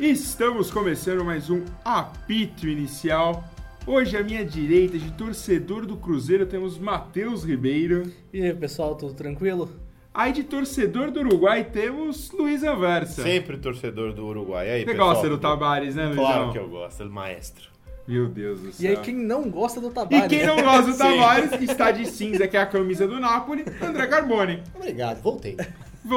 Estamos começando mais um apito inicial. Hoje à minha direita, de torcedor do Cruzeiro, temos Matheus Ribeiro. E aí, pessoal, tudo tranquilo? Aí de torcedor do Uruguai temos Luiz Anversa. Sempre torcedor do Uruguai. E aí, Você pessoal? gosta do Tabares, né, Luizão? Claro que eu gosto, ele maestro. Meu Deus do E céu. aí, quem não gosta do E Tabari? quem não gosta do Sim. Tavares está de cinza, que é a camisa do Napoli, André Carboni. Obrigado, voltei.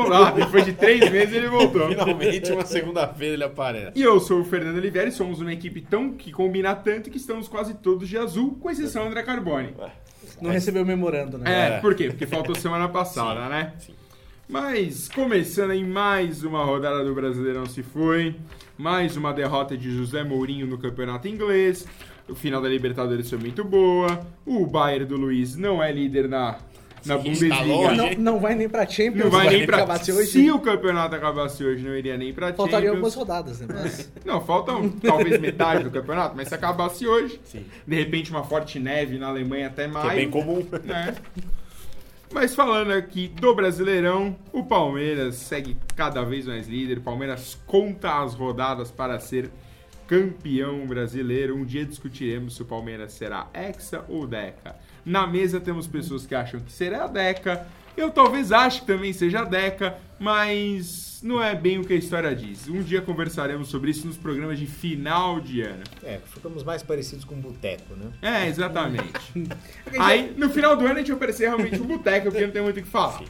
Lá, depois de três meses ele voltou. Finalmente, uma segunda-feira ele aparece. E eu sou o Fernando Oliveira e somos uma equipe tão que combina tanto que estamos quase todos de azul, com exceção do André Carboni. Não recebeu memorando, né? É, É. por quê? Porque faltou semana passada, né? Sim. Mas começando em mais uma rodada do Brasileirão se foi, mais uma derrota de José Mourinho no campeonato inglês, o final da Libertadores foi muito boa, o Bayern do Luiz não é líder na, na Bundesliga. longe. Não, não vai nem pra Champions, Não vai nem pra... acabar hoje. Se o campeonato acabasse hoje, não iria nem pra Faltaria Champions. algumas rodadas, né? Mas... Não, faltam talvez metade do campeonato, mas se acabasse hoje, Sim. de repente uma forte neve na Alemanha até maio. Que é bem comum. né? Mas falando aqui do Brasileirão, o Palmeiras segue cada vez mais líder. O Palmeiras conta as rodadas para ser campeão brasileiro. Um dia discutiremos se o Palmeiras será hexa ou deca. Na mesa temos pessoas que acham que será deca. Eu talvez ache que também seja deca, mas não é bem o que a história diz. Um dia conversaremos sobre isso nos programas de final de ano. É, ficamos mais parecidos com um boteco, né? É, exatamente. Aí, no final do ano, a gente oferecer realmente um boteco, porque não tem muito o que falar.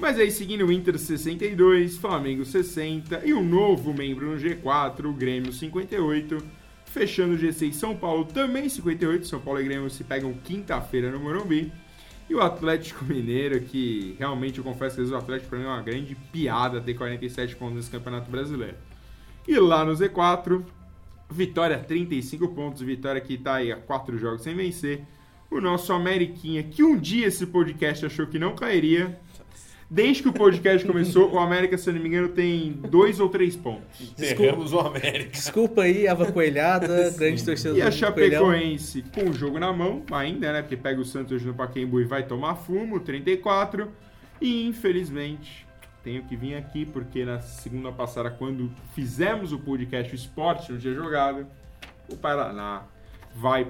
Mas aí, seguindo o Inter 62, Flamengo 60 e um novo membro no G4, o Grêmio 58. Fechando o G6, São Paulo também 58. São Paulo e Grêmio se pegam quinta-feira no Morumbi. E o Atlético Mineiro, que realmente eu confesso que o Atlético para mim é uma grande piada ter 47 pontos nesse Campeonato Brasileiro. E lá no Z4, Vitória 35 pontos, Vitória que tá aí a 4 jogos sem vencer. O nosso Ameriquinha, que um dia esse podcast achou que não cairia. Desde que o podcast começou, o América, se eu não me engano, tem dois ou três pontos. Enterramos o América. Desculpa aí, Ava Coelhada, grande torcedor E a do Coelhão. Chapecoense com o jogo na mão, ainda, né? Porque pega o Santos hoje no Pacaembu e vai tomar fumo, 34. E infelizmente, tenho que vir aqui, porque na segunda passada, quando fizemos o podcast o Esporte no dia jogado, o Paraná vai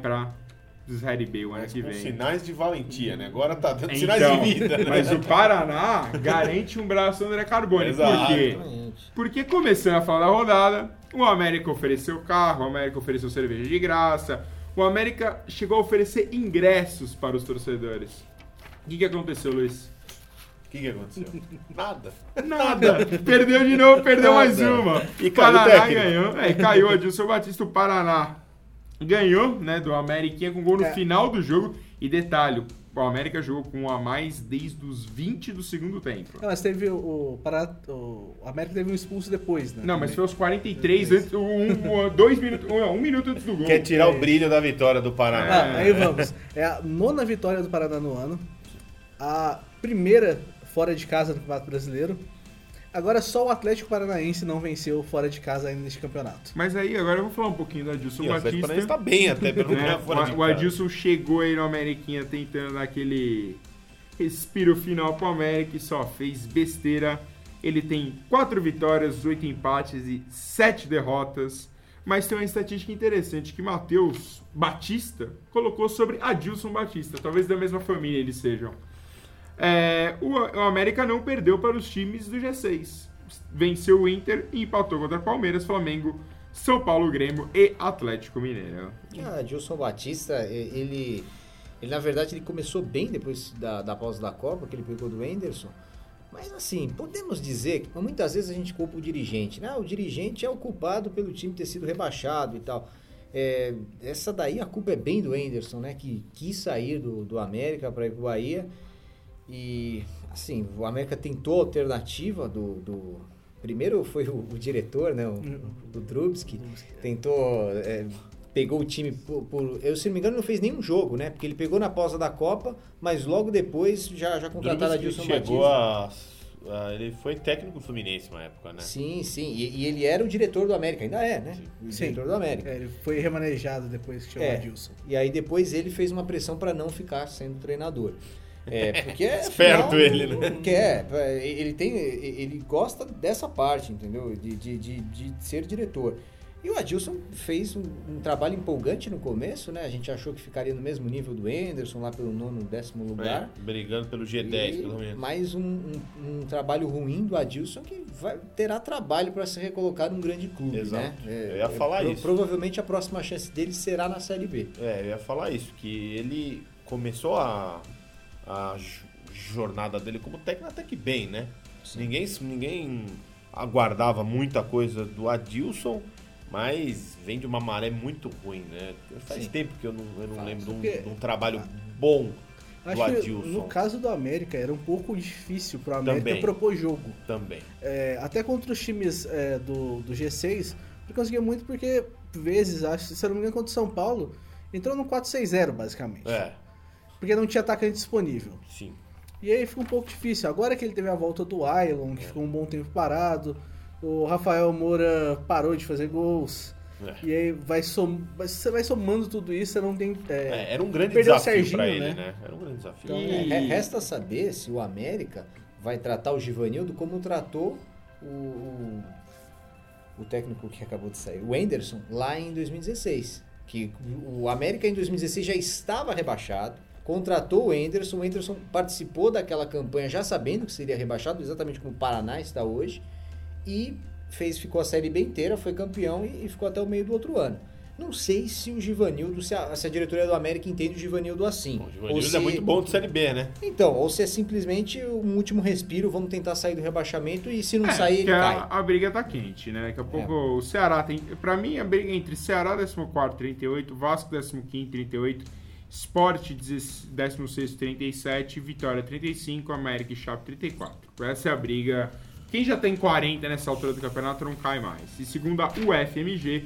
pra Série B o ano Mas que vem. sinais de valentia, né? Agora tá dando Então, sinais de vida, né? mas o Paraná garante um braço do André Carboni. Exato. Por quê? Exatamente. Porque começando a falar da rodada, o América ofereceu carro, o América ofereceu cerveja de graça, o América chegou a oferecer ingressos para os torcedores. O que, que aconteceu, Luiz? O que, que aconteceu? Nada. Nada. perdeu de novo, perdeu Nada. mais uma. E Paraná ganhou. É, caiu o Adilson Batista, o Paraná ganhou, né, do Ameriquinha com gol no É. final do jogo. E detalhe, o América jogou com um a mais desde os 20 do segundo tempo. Não, mas teve o, o, Pará- o América teve um expulso depois, né? Não, mas foi aos 43, antes, um, um, dois minutos, um, um minuto antes do gol. Quer tirar o brilho da vitória do Paraná. Ah, aí vamos. É a nona vitória do Paraná no ano. A primeira fora de casa no Campeonato Brasileiro. Agora só o Atlético Paranaense não venceu fora de casa ainda neste campeonato. Mas aí, agora eu vou falar um pouquinho do Adilson E o Atlético Batista. Paranaense tá bem até, pelo né? menos fora de O, casa. Adilson chegou aí no Ameriquinha tentando dar aquele respiro final pro América e só fez besteira. Ele tem quatro vitórias, oito empates e sete derrotas. Mas tem uma estatística interessante que Matheus Batista colocou sobre Adilson Batista. Talvez da mesma família eles sejam. É, o, o América não perdeu para os times do G6. Venceu o Inter e empatou contra Palmeiras, Flamengo, São Paulo, Grêmio e Atlético Mineiro. Ah, Gilson Batista, ele, ele na verdade ele começou bem depois da, da pausa da Copa, que ele pegou do Anderson. Mas assim, podemos dizer que muitas vezes a gente culpa o dirigente, né? Ah, o dirigente é o culpado pelo time ter sido rebaixado e tal. É, essa daí a culpa é bem do Anderson, né? Que quis sair do, do América para ir pro Bahia. E assim, o América tentou a alternativa do, do- primeiro foi o, o diretor, né? O, o Drubski, tentou é, pegou o time por, por- eu se não me engano não fez nenhum jogo, né? Porque ele pegou na pausa da Copa, mas logo depois já já contrataram a Dilson chegou Batista. a, a- Ele foi técnico do Fluminense uma época, né? Sim, sim. E, e ele era o diretor do América, ainda é, né? O Sim. diretor do América. É, ele foi remanejado depois que chegou É. o Adilson. E aí depois ele fez uma pressão para não ficar sendo treinador. É, porque é, Esperto ele, né? Porque é, ele tem, ele gosta dessa parte, entendeu? De, de, de, de ser diretor. E o Adilson fez um, um trabalho empolgante no começo, né? A gente achou que ficaria no mesmo nível do Anderson, lá pelo nono, décimo lugar. É, brigando pelo G10, E pelo menos. mais um, um- um trabalho ruim do Adilson que vai, terá trabalho para se recolocar num grande clube, Exato. né? Eu ia falar isso. Provavelmente a próxima chance dele será na Série B. É, eu ia falar isso, que ele começou a, a jornada dele como técnico até que bem, né? Ninguém, ninguém aguardava muita coisa do Adilson, mas vem de uma maré muito ruim, né? Faz Sim. tempo que eu não, eu não Faz. lembro de um, Porque- de um trabalho bom do Acho que Adilson no caso do América era um pouco difícil pro América Também. propor jogo. também. É, até contra os times é, do, do G6, ele conseguia muito porque, vezes, acho, se eu não me engano, contra o São Paulo, entrou no 4-6-0, basicamente. É, Porque não tinha atacante disponível. sim. E aí fica um pouco difícil. Agora que ele teve a volta do Ailon, que ficou um bom tempo parado, o Rafael Moura parou de fazer gols. É. E aí vai som... você vai somando tudo isso, você não tem. é, É, era um grande Perdeu desafio pra ele, né? né? Era um grande desafio. Então, E- É, resta saber se o América vai tratar o Givanildo como tratou o, o, o técnico que acabou de sair, o Anderson, lá em 2016. Que o América em 2016 já estava rebaixado, contratou o Anderson, o Anderson participou daquela campanha já sabendo que seria rebaixado, exatamente como o Paraná está hoje, e fez, ficou a Série B inteira, foi campeão e, e ficou até o meio do outro ano. Não sei se o Givanildo, se a, se a diretoria do América entende o Givanildo assim. Bom, o Ou Givanildo se- é muito bom de Série B, né? então, ou se é simplesmente um último respiro, vamos tentar sair do rebaixamento e se não sair, ele a, cai. a briga tá quente, né? Daqui a pouco o Ceará tem. Pra mim, a briga é entre Ceará 14, 38, Vasco 15, 38, Sport 16, 37, Vitória 35, América e Chape 34. Essa é a briga. Quem já tem 40 nessa altura do campeonato não cai mais. E segundo a UFMG,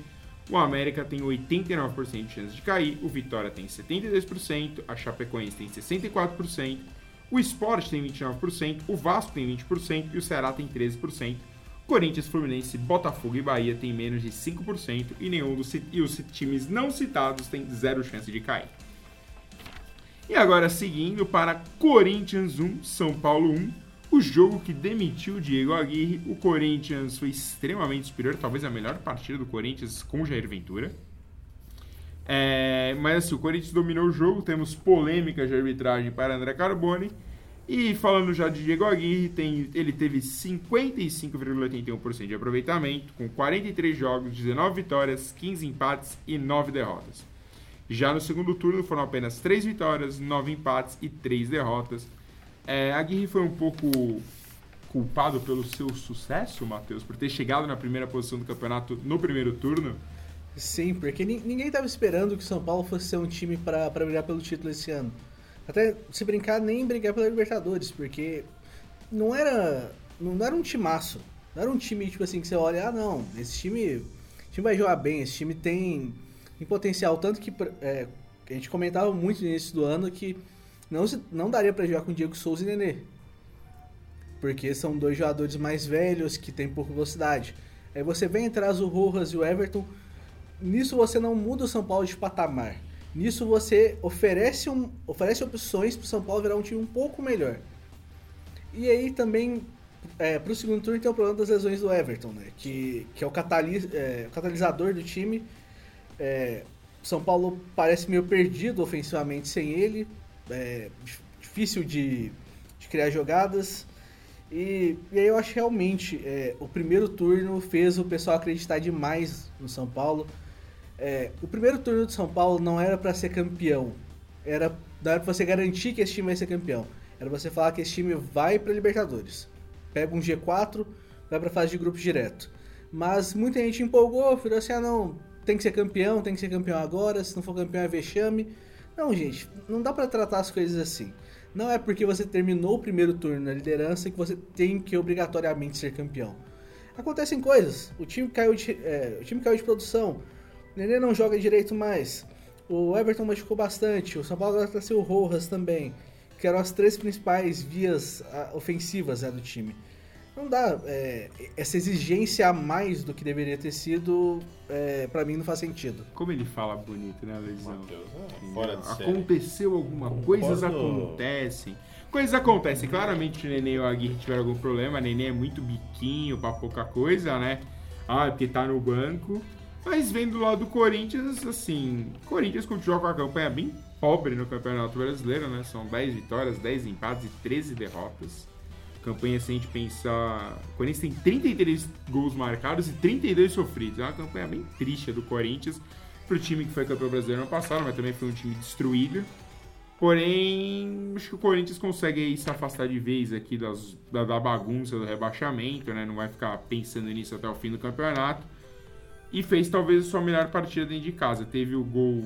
o América tem 89% de chance de cair, o Vitória tem 72%, a Chapecoense tem 64%, o Sport tem 29%, o Vasco tem 20% e o Ceará tem 13%. Corinthians, Fluminense, Botafogo e Bahia tem menos de 5% e nenhum dos e os times não citados tem zero chance de cair. E agora seguindo para Corinthians 1, São Paulo 1, o jogo que demitiu Diego Aguirre. O Corinthians foi extremamente superior, talvez a melhor partida do Corinthians com Jair Ventura. É, mas assim, o Corinthians dominou o jogo, temos polêmica de arbitragem para André Carboni. E falando já de Diego Aguirre, tem, ele teve 55,81% de aproveitamento, com 43 jogos, 19 vitórias, 15 empates e 9 derrotas. Já no segundo turno foram apenas 3 vitórias, 9 empates e 3 derrotas. É, Aguirre foi um pouco culpado pelo seu sucesso, Matheus, por ter chegado na primeira posição do campeonato no primeiro turno. Sim, porque ni- ninguém estava esperando que o São Paulo fosse ser um time para brigar pelo título esse ano. Até se brincar, nem brigar pela Libertadores, porque não era, não era um timaço. Não era um time, tipo assim, que você olha, ah não, esse time, esse time vai jogar bem, esse time tem, tem potencial. Tanto que é, a gente comentava muito no início do ano que não, se- não daria para jogar com Diego Souza e Nenê. Porque são dois jogadores mais velhos que têm pouca velocidade. Aí você vem atrás o Rojas e o Everton. Nisso você não muda o São Paulo de patamar. Nisso você oferece, um, oferece opções para o São Paulo virar um time um pouco melhor. E aí também, é, para o segundo turno, tem o problema das lesões do Everton, né? Que, que é, o é, o catalisador do time. É, São Paulo parece meio perdido ofensivamente sem ele. É, dif- difícil de, de criar jogadas. E, e aí eu acho realmente é, o primeiro turno fez o pessoal acreditar demais no São Paulo. É, o primeiro turno do São Paulo não era para ser campeão, era, não era pra você garantir que esse time vai ser campeão. Era você falar que esse time vai para Libertadores. Pega um G4, vai para fase de grupos direto. Mas muita gente empolgou, falou assim: ah, não, tem que ser campeão, tem que ser campeão agora, se não for campeão é vexame. Não, gente, não dá para tratar as coisas assim. Não é porque você terminou o primeiro turno na liderança que você tem que obrigatoriamente ser campeão. Acontecem coisas. O time caiu de, é, o time caiu de produção. O Nenê não joga direito mais. O Everton machucou bastante. O São Paulo agora tá sem o Rojas também. Que eram as três principais vias ah, ofensivas né, do time. Não dá. é, essa exigência a mais do que deveria ter sido, é, para mim, não faz sentido. Como ele fala bonito, né, Luizão? Matheus, é, fora de série. Aconteceu alguma Concordo. coisas acontecem. Coisas acontecem. Claramente o Nenê e o Aguirre tiveram algum problema. A Nenê é muito biquinho pra pouca coisa, né? Ah, porque tá no banco. Mas vendo do lado do Corinthians, assim, o Corinthians continua com a campanha bem pobre no Campeonato Brasileiro, né? São 10 vitórias, 10 empates e 13 derrotas. Campanha, se a gente pensar. O Corinthians tem 33 gols marcados e 32 sofridos. É uma campanha bem triste do Corinthians pro time que foi campeão brasileiro ano passado, mas também foi um time destruído. Porém, acho que o Corinthians consegue aí se afastar de vez aqui das, da, da bagunça do rebaixamento, né? Não vai ficar pensando nisso até o fim do campeonato. E fez talvez a sua melhor partida dentro de casa. Teve o gol,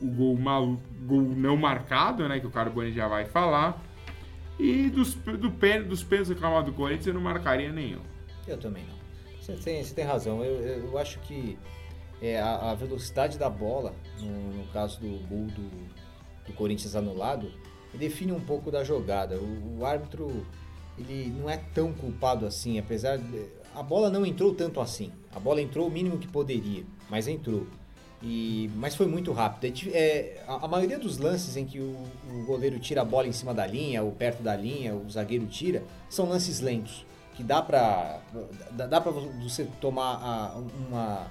o gol, malu, gol não marcado, né? Que o Carbone já vai falar. E dos, do pé, dos pênaltis reclamados do Corinthians eu não marcaria nenhum. Eu também não. Você tem, você tem razão. Eu, eu, eu acho que é, a, a velocidade da bola, no, no caso do gol do, do Corinthians anulado, define um pouco da jogada. O, o árbitro ele não é tão culpado assim, apesar de, a bola não entrou tanto assim. A bola entrou o mínimo que poderia, mas entrou. E, mas foi muito rápido. É é, a, a maioria dos lances em que o, o goleiro tira a bola em cima da linha ou perto da linha, o zagueiro tira, são lances lentos. Que dá pra, dá, dá pra você tomar a- uma,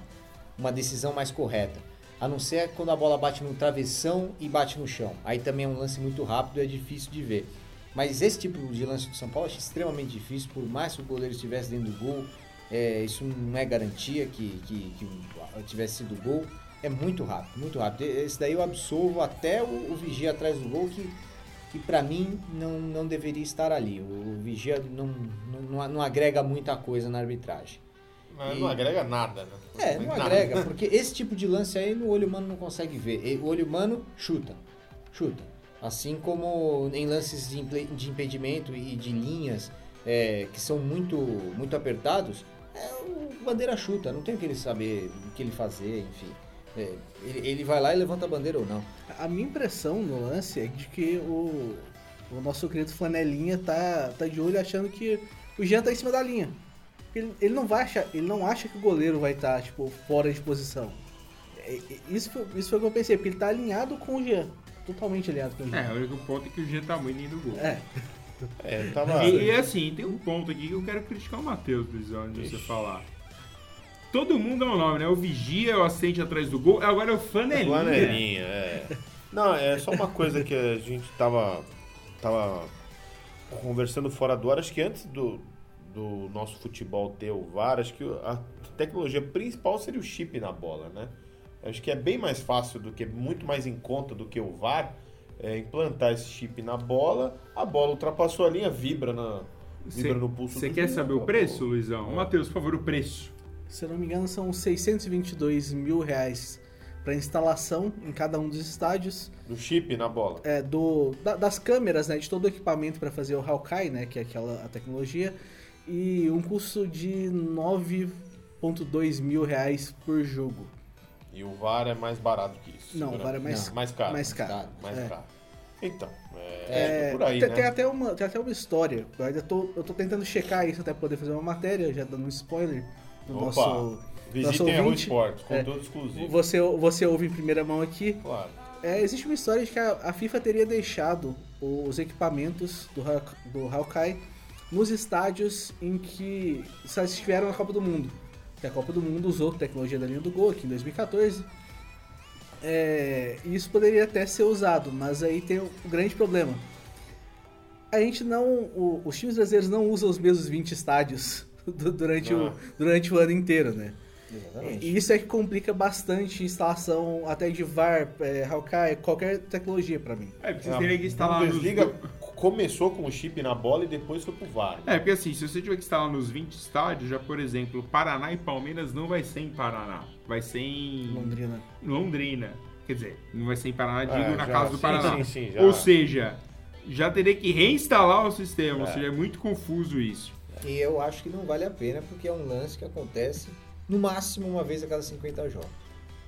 uma decisão mais correta. A não ser quando a bola bate no travessão e bate no chão. Aí também é um lance muito rápido e é difícil de ver. Mas esse tipo de lance do São Paulo acho extremamente difícil, por mais que o goleiro estivesse dentro do gol, é, isso não é garantia que, que, que tivesse sido gol. É muito rápido, muito rápido. Esse daí eu absolvo até o, o vigia atrás do gol, que, que para mim não, não deveria estar ali. O, vigia não, não, não agrega muita coisa na arbitragem. Mas E- não agrega nada, né? É, não Nada. agrega, porque esse tipo de lance aí no olho humano não consegue ver. O olho humano chuta, chuta. Assim como em lances de, de impedimento e de linhas é, que são muito, muito apertados, é, o bandeira chuta, não tem o que ele saber, o que ele fazer, enfim. É, ele, ele vai lá e levanta a bandeira ou não. A minha impressão no lance é de que o, o nosso querido Flanelinha tá, tá de olho achando que o Jean tá em cima da linha. Ele, ele não vai achar, ele não acha que o goleiro vai estar, tipo, fora de posição. É, é, Isso foi, isso foi o que eu pensei, porque ele tá alinhado com o Jean. Totalmente alinhado com o É, Jean. o único ponto é que o Jean tá muito dentro do gol. É, É, tava... E, e, assim, tem um ponto aqui que eu quero criticar o Matheus, Luizão, antes de você falar. Todo mundo é o nome, né? O Vigia, é o assente atrás do gol, agora é o Flanelinha. Flanelinha, é. Não, é só uma coisa que a gente tava, tava conversando fora do ar. Acho que antes do, do nosso futebol ter o VAR, acho que a tecnologia principal seria o chip na bola, né? Acho que é bem mais fácil do que, muito mais em conta do que o VAR, é, implantar esse chip na bola, a bola ultrapassou a linha, vibra, na, vibra no pulso Você quer saber o preço, Luizão? É. Matheus, por favor, o preço. Se eu não me engano, são 622 mil reais para instalação em cada um dos estádios. Do chip na bola. é, do, da- das câmeras, né, de todo o equipamento para fazer o Hawkeye, né, que é aquela a tecnologia, e um custo de 9,2 mil reais por jogo. E o VAR é mais barato que isso. Não, o VAR é mais, mais caro. mais caro. caro, Mais É. caro. Então, é, É, é por aí, tem, né? tem até uma, tem até uma história. Eu ainda tô, eu tô tentando checar isso até poder fazer uma matéria, já dando um spoiler do Opa, nosso. nosso Visitem ouvinte. Esportes, É. conteúdo exclusivo. Você, você ouve em primeira mão aqui. Claro. É, existe uma história de que a, a FIFA teria deixado os equipamentos do, do Hawkeye nos estádios em que estiveram na Copa do Mundo. Que a Copa do Mundo usou tecnologia da linha do gol aqui em 2014. É, e isso poderia até ser usado, mas aí tem o grande problema. A gente não. o- os times brasileiros não usam os mesmos 20 estádios du- durante, o, durante o ano inteiro, né? Exatamente. E isso é que complica bastante a instalação até de VAR, é, Hawkeye, qualquer tecnologia pra mim. É, porque A você teria que instalar nos... Bundesliga começou com o chip na bola e depois foi pro VAR. É, porque assim, se você tiver que instalar nos 20 estádios, já, por exemplo, Paraná e Palmeiras não vai ser em Paraná. Vai ser em Londrina. em Londrina. Quer dizer, não vai ser em Paraná, digo É, na já- casa do sim, Paraná. sim, sim, já. Ou seja, já teria que reinstalar o sistema, ou É. seja, é muito confuso isso. E eu acho que não vale a pena porque é um lance que acontece no máximo uma vez a cada 50 jogos.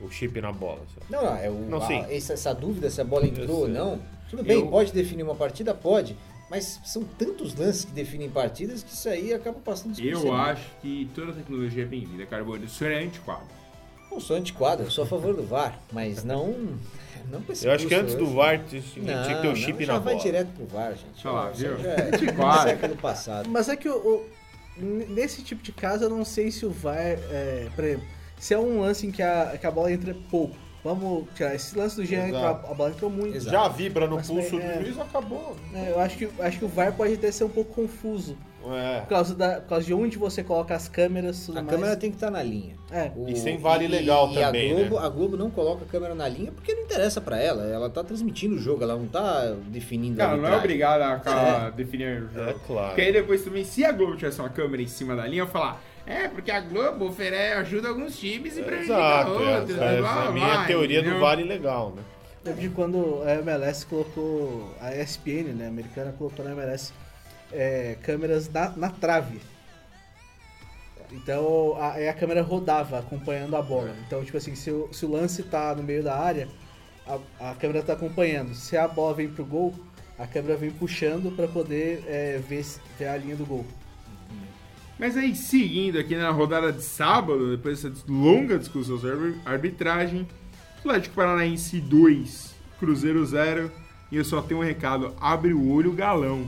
O chip na bola. Não, não, é o, Não, a- sim. essa, essa dúvida se a bola entrou ou não. Tudo bem, Eu- pode definir uma partida? Pode. Mas são tantos lances que definem partidas que isso aí acaba passando Eu acho que toda tecnologia é bem-vinda, Carbone. O senhor é antiquado. Não sou antiquado, eu sou a favor do VAR, mas não. Não Eu acho que antes do hoje. VAR tinha tinha que ter o chip não, já na vai bola. direto pro VAR, gente. Olha lá, viu? já é Antiquado. século passado. Mas é que o, o- nesse tipo de caso eu não sei se o VAR, é, por exemplo, se é um lance em que a, que a bola entra pouco. Vamos tirar esse lance do Jean, que a, a bola entrou muito. Exato. Já vibra no Mas, pulso é, do juiz, acabou. É, eu acho que, acho que o VAR pode até ser um pouco confuso. É. Por causa, da, por causa de onde você coloca as câmeras tudo A mais. câmera tem que estar na linha. É. O- E sem vale legal e também, a Globo, né? a Globo não coloca a câmera na linha porque não interessa pra ela. Ela tá transmitindo o jogo, ela não tá definindo Cara, a não é obrigado a ficar definindo o jogo. É claro. Porque aí depois também, se a Globo tivesse uma câmera em cima da linha, eu falar, é, porque a Globo oferece, ajuda alguns times e prejudica Exato, outros. essa blá, é a minha blá, teoria do entendeu? vale legal, né? Lembro de quando a MLS colocou, a ESPN, né, a americana, colocou na MLS é, câmeras na, na trave. Então a, a câmera rodava acompanhando a bola. Então, tipo assim, se o, se o lance tá no meio da área, a, a câmera tá acompanhando. Se a bola vem pro gol, a câmera vem puxando pra poder é, ver, ver a linha do gol. Mas aí, seguindo aqui na rodada de sábado, depois dessa longa discussão sobre arbitragem, Atlético Paranaense 2, Cruzeiro 0, e eu só tenho um recado, abre o olho galão.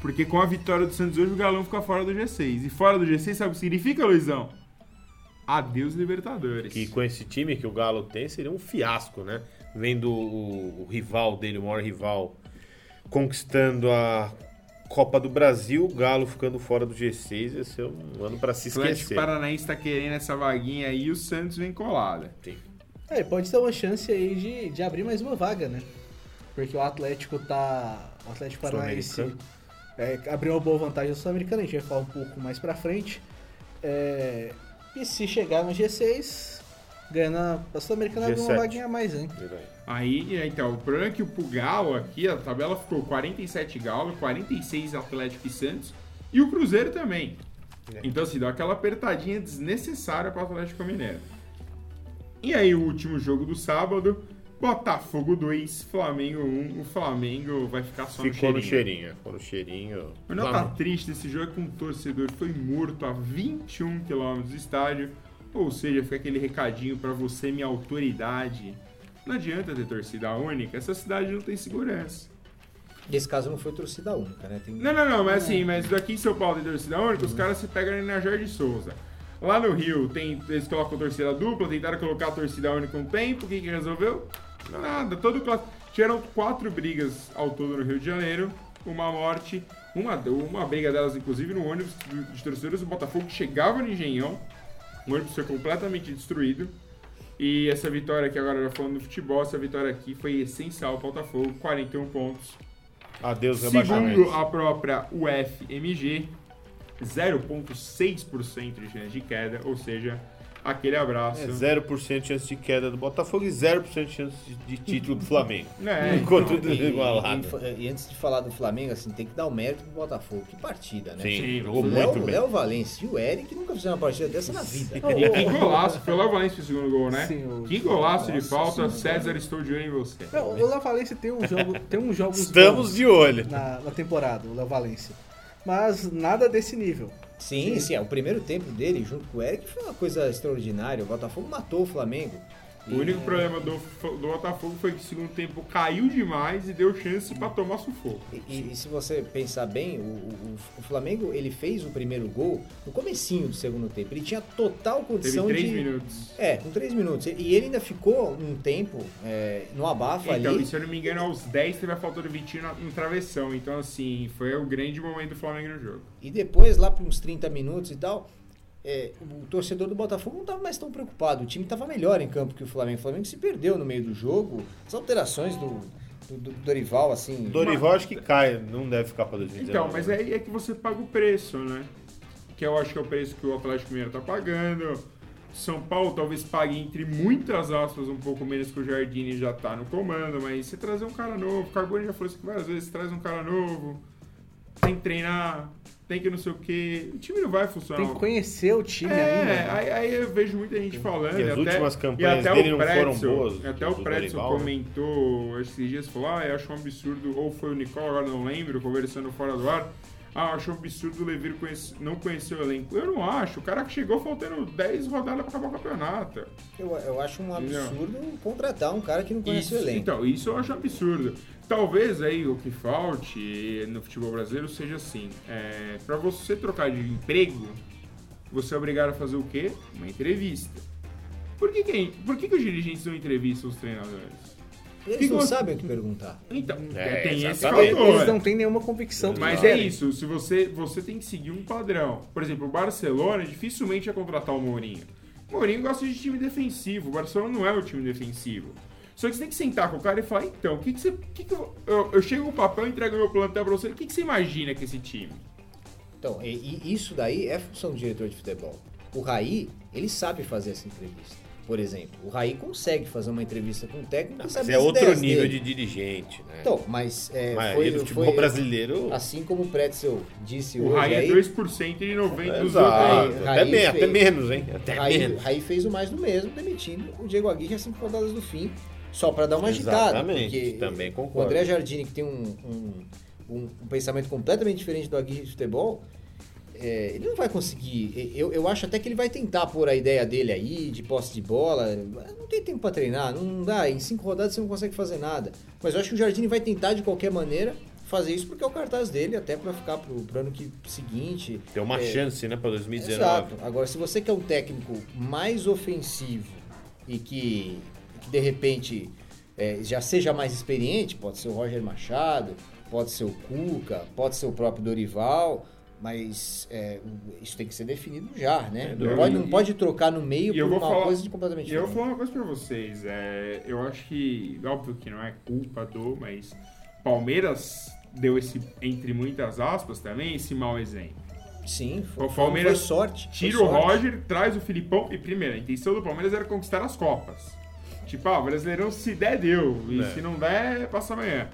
Porque com a vitória do Santos hoje, o galão fica fora do G6. E fora do G6, sabe o que significa, Luizão? Adeus Libertadores. Que com esse time que o Galo tem, seria um fiasco, né? Vendo o, o rival dele, o maior rival, conquistando a Copa do Brasil, o Galo ficando fora do G6, ia ser um ano pra se Atlético esquecer. Paranaense tá querendo essa vaguinha aí e o Santos vem colada. Sim. É, pode ter uma chance aí de, de abrir mais uma vaga, né? Porque o Atlético tá. O Atlético Paranaense Sul-Americano. É, abriu uma boa vantagem do Sul-Americano, a gente vai falar um pouco mais pra frente. É, e se chegar no G6, ganhando a Sul-Americana G7. vaguinha a mais, hein? Aí, então, o problema é que o pro Galo aqui, a tabela ficou 47 Galo, 46 Atlético e Santos, e o Cruzeiro também. É. Então, assim, dá aquela apertadinha desnecessária para o Atlético Mineiro. E aí, o último jogo do sábado, Botafogo 2, Flamengo 1. O Flamengo vai ficar só Ficou no no cheirinho. cheirinho. Ficou no cheirinho. Não tá triste, esse jogo é com um torcedor que foi morto a 21 km do estádio. Ou seja, fica aquele recadinho pra você, minha autoridade. Não adianta ter torcida única, essa cidade não tem segurança. Nesse caso não foi torcida única, né? Tem... Não, não, não, mas assim, mas daqui em São Paulo tem torcida única, os caras se pegam ali na Jorge Souza. Lá no Rio, tem, eles colocam torcida dupla, tentaram colocar a torcida única um tempo, o que que resolveu? Nada, todo cla- Tiveram quatro brigas ao todo no Rio de Janeiro, uma morte, uma, uma briga delas, inclusive, no ônibus de torcedores do Botafogo que chegava no Engenhão, o ônibus foi completamente destruído. E essa vitória aqui, agora já falando do futebol, essa vitória aqui foi essencial para o Botafogo, 41 pontos. Adeus, Segundo rebaixamento. a própria UFMG, 0,6% de chance de queda, ou seja, aquele abraço. É 0% de chance de queda do Botafogo e 0% de chance de- de título do Flamengo. É, Ficou então, tudo E, igualado. e- e antes de falar do Flamengo, assim, tem que dar o mérito pro Botafogo. Que partida, né? Sim, Sim, jogou muito Léo, bem. Léo Valência e o Eric nunca fizeram uma partida dessa na vida. Não, E que golaço, foi o Léo Valência o segundo gol, né? Sim, o- Que golaço de Nossa falta, Senhora. César, estou de olho em você. Não, o Léo Valência tem um jogo, tem uns jogos Estamos de olho. na, na temporada, o Léo Valência. Mas nada desse nível. Sim, sim, é, o primeiro tempo dele junto com o Eric foi uma coisa extraordinária. O Botafogo matou o Flamengo. O único problema do, do Botafogo foi que o segundo tempo caiu demais e deu chance pra tomar sufoco. E, e- e se você pensar bem, o, o- o Flamengo ele fez o primeiro gol no comecinho do segundo tempo. Ele tinha total Teve condição três de... minutos. É, com três minutos. E ele ainda ficou um tempo é, no abafo Então, ali. e se eu não me engano, aos 10 teve a falta do Vitinho na- no travessão. Então, assim, foi o grande momento do Flamengo no jogo. E depois, lá para uns 30 minutos e tal, é, o torcedor do Botafogo não estava mais tão preocupado. O time estava melhor em campo que o Flamengo. O Flamengo se perdeu no meio do jogo. As alterações do, do, do Dorival, assim. Dorival acho que cai, não deve ficar pra 2019. Então, mas aí é que você paga o preço, né? Que eu acho que é o preço que o Atlético Mineiro tá pagando. São Paulo talvez pague entre muitas aspas um pouco menos que o Jardine já tá no comando, mas você trazer um cara novo, o Carbone já falou isso várias vezes, você traz um cara novo, tem que treinar, tem que não sei o quê. O time não vai funcionar. Tem que conhecer o time É, ainda. né? aí, aí eu vejo muita gente falando. E as últimas campanhas dele não foram boas, E até o Pretzel Dorival, né? comentou esses dias, falou, ah, eu acho um absurdo, ou foi o Nicole, agora não lembro, conversando fora do ar, ah, eu acho um absurdo o Levir conhece- não conhecer o elenco. Eu não acho, o cara que chegou faltando 10 rodadas pra acabar o campeonato. Eu, eu acho um Não. absurdo contratar um cara que não conhece Isso, o elenco. então, isso eu acho absurdo. Talvez aí o que falte no futebol brasileiro seja assim: é, para você trocar de emprego, você é obrigado a fazer o quê? Uma entrevista. Por que, que, por que, que os dirigentes não entrevistam os treinadores? Eles que não você- sabem o que perguntar. Então, É, tem esse fator. Eles não têm nenhuma convicção Mas é isso, se você, você tem que seguir um padrão. Por exemplo, o Barcelona dificilmente ia contratar o Mourinho. O Mourinho gosta de time defensivo, o Barcelona não é o time defensivo. Só que você tem que sentar com o cara e falar, então, o que, que você. o Que que eu, eu, eu chego com o papel, entrego meu plantel pra você, o que, que você imagina com esse time? Então, e, e isso daí é função do diretor de futebol. O Raí, ele sabe fazer essa entrevista. Por exemplo, o Raí consegue fazer uma entrevista com o técnico e Mas saber é outro nível dele. de dirigente, né? Então, mas é, a foi, do futebol foi- brasileiro. assim como o Pretzel disse O hoje Raí é aí, 2% de 90 dos Exato. outros. Até, até menos, hein? Até Raí, menos. Raí fez o mais do mesmo, demitindo o Diego Aguirre às cinco rodadas do fim, só para dar uma agitada. Exatamente, porque também O concordo. André Jardine, que tem um, um, um- um pensamento completamente diferente do Aguirre de futebol, é, ele não vai conseguir. Eu, eu acho até que ele vai tentar pôr a ideia dele aí, de posse de bola. Não tem tempo para treinar, não dá. Em cinco rodadas você não consegue fazer nada. Mas eu acho que o Jardine vai tentar de qualquer maneira fazer isso porque é o cartaz dele, até para ficar pro, pro ano que, seguinte. Tem uma É, chance, né, pra 2019. Exato. Agora, se você quer um técnico mais ofensivo e que, que de repente é, já seja mais experiente, pode ser o Roger Machado, pode ser o Cuca, pode ser o próprio Dorival, mas é, isso tem que ser definido já, né? Não, pode, não pode trocar no meio eu por uma falar- coisa de completamente E eu vou diferente. falar uma coisa pra vocês. É, eu acho que, óbvio que não é culpa do, mas Palmeiras deu esse, entre muitas aspas, também, esse mau exemplo. Sim, foi, O Palmeiras foi sorte. foi Tira o sorte. Roger, traz o Filipão. E primeiro, a intenção do Palmeiras era conquistar as Copas. Tipo, ah, o Brasileirão se der, deu. E É. se não der, passa amanhã.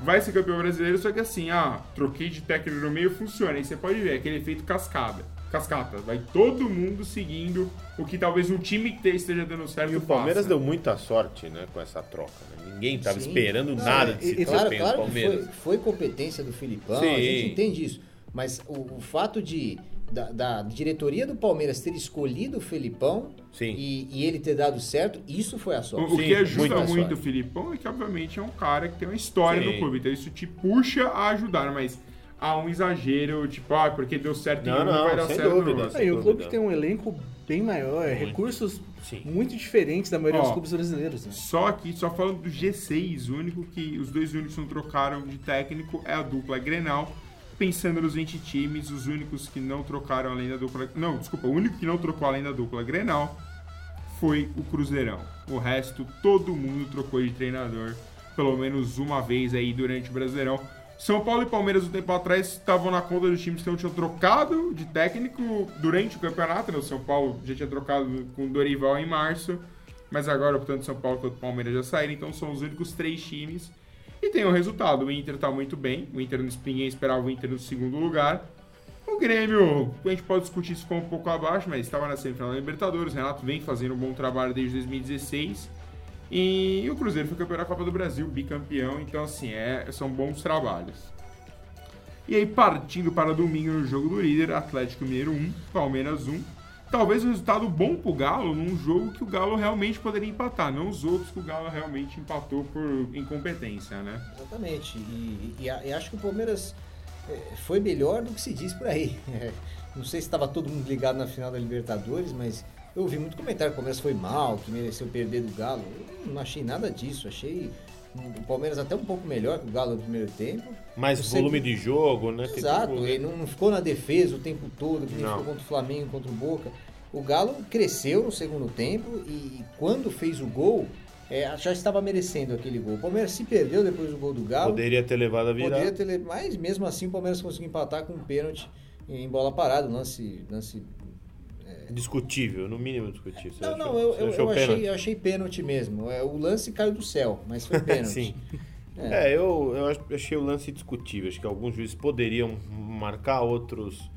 Vai ser campeão brasileiro, só que assim, ah, troquei de técnico no meio, funciona. Aí você pode ver, aquele efeito cascada. Cascata. Vai todo mundo seguindo o que talvez um time que esteja dando certo E o Palmeiras faça. deu muita sorte, né, com essa troca. né? Ninguém tava Sim. esperando Não, nada é, desse e- claro, claro do que Palmeiras. foi, foi competência do Filipão, Sim. a gente entende isso. Mas o, o fato de da, da diretoria do Palmeiras ter escolhido o Felipão Sim. e, e ele ter dado certo, isso foi a O, sorte. o Sim, que ajuda muita muito o Filipão é que, obviamente, é um cara que tem uma história Sim. no clube. Então isso te puxa a ajudar, mas há um exagero, tipo, ah, porque deu certo em Não, um, não, vai dar certo no dúvida. outro. Aí, o clube tem um elenco bem maior, Muito. recursos Sim. muito diferentes da maioria Ó, dos clubes brasileiros. Né? Só que, só falando do G6, o único que os dois únicos não trocaram de técnico é a dupla Grenal. Pensando nos 20 times, os únicos que não trocaram além da dupla. Não, desculpa, o único que não trocou além da dupla Grenal foi o Cruzeirão. O resto, todo mundo trocou de treinador, pelo menos uma vez aí durante o Brasileirão. São Paulo e Palmeiras, um tempo atrás, estavam na conta dos times que não tinham trocado de técnico durante o campeonato. Né? O São Paulo já tinha trocado com o Dorival em março, mas agora, tanto São Paulo quanto o Palmeiras já saíram, então são os únicos três times. E tem o resultado: o Inter tá muito bem, o Inter ninguém esperava o Inter no segundo lugar. O Grêmio, a gente pode discutir se ficou um pouco abaixo, mas estava na semifinal da Libertadores. Renato vem fazendo um bom trabalho desde 2016. E o Cruzeiro foi campeão da Copa do Brasil, bicampeão. Então, assim, é, são bons trabalhos. E aí, partindo para domingo no jogo do líder, Atlético Mineiro 1, Palmeiras 1. Talvez um resultado bom pro Galo num jogo que o Galo realmente poderia empatar, não os outros que o Galo realmente empatou por incompetência, né? Exatamente. E, e- e acho que o Palmeiras é, foi melhor do que se diz por aí. Não sei se estava todo mundo ligado na final da Libertadores, mas eu ouvi muito comentário que o Palmeiras foi mal, que mereceu perder do Galo. Eu não achei nada disso. Achei o Palmeiras até um pouco melhor que o Galo no primeiro tempo. Mais No volume segundo- de jogo, né? Exato, tudo- ele não, não ficou na defesa o tempo todo, que Não. ficou contra o Flamengo, contra o Boca. O Galo cresceu no segundo tempo e quando fez o gol, é, já estava merecendo aquele gol. O Palmeiras se perdeu depois do gol do Galo. Poderia ter levado a virada. Ter, mas mesmo assim o Palmeiras conseguiu empatar com um pênalti em bola parada, lance, lance Discutível, no mínimo discutível. Você não, achou- não, eu, eu, eu achei, pênalti? eu achei pênalti mesmo. É, o lance caiu do céu, mas foi pênalti. Sim. É, eu, eu ach- achei o lance discutível. Acho que alguns juízes poderiam marcar, outros,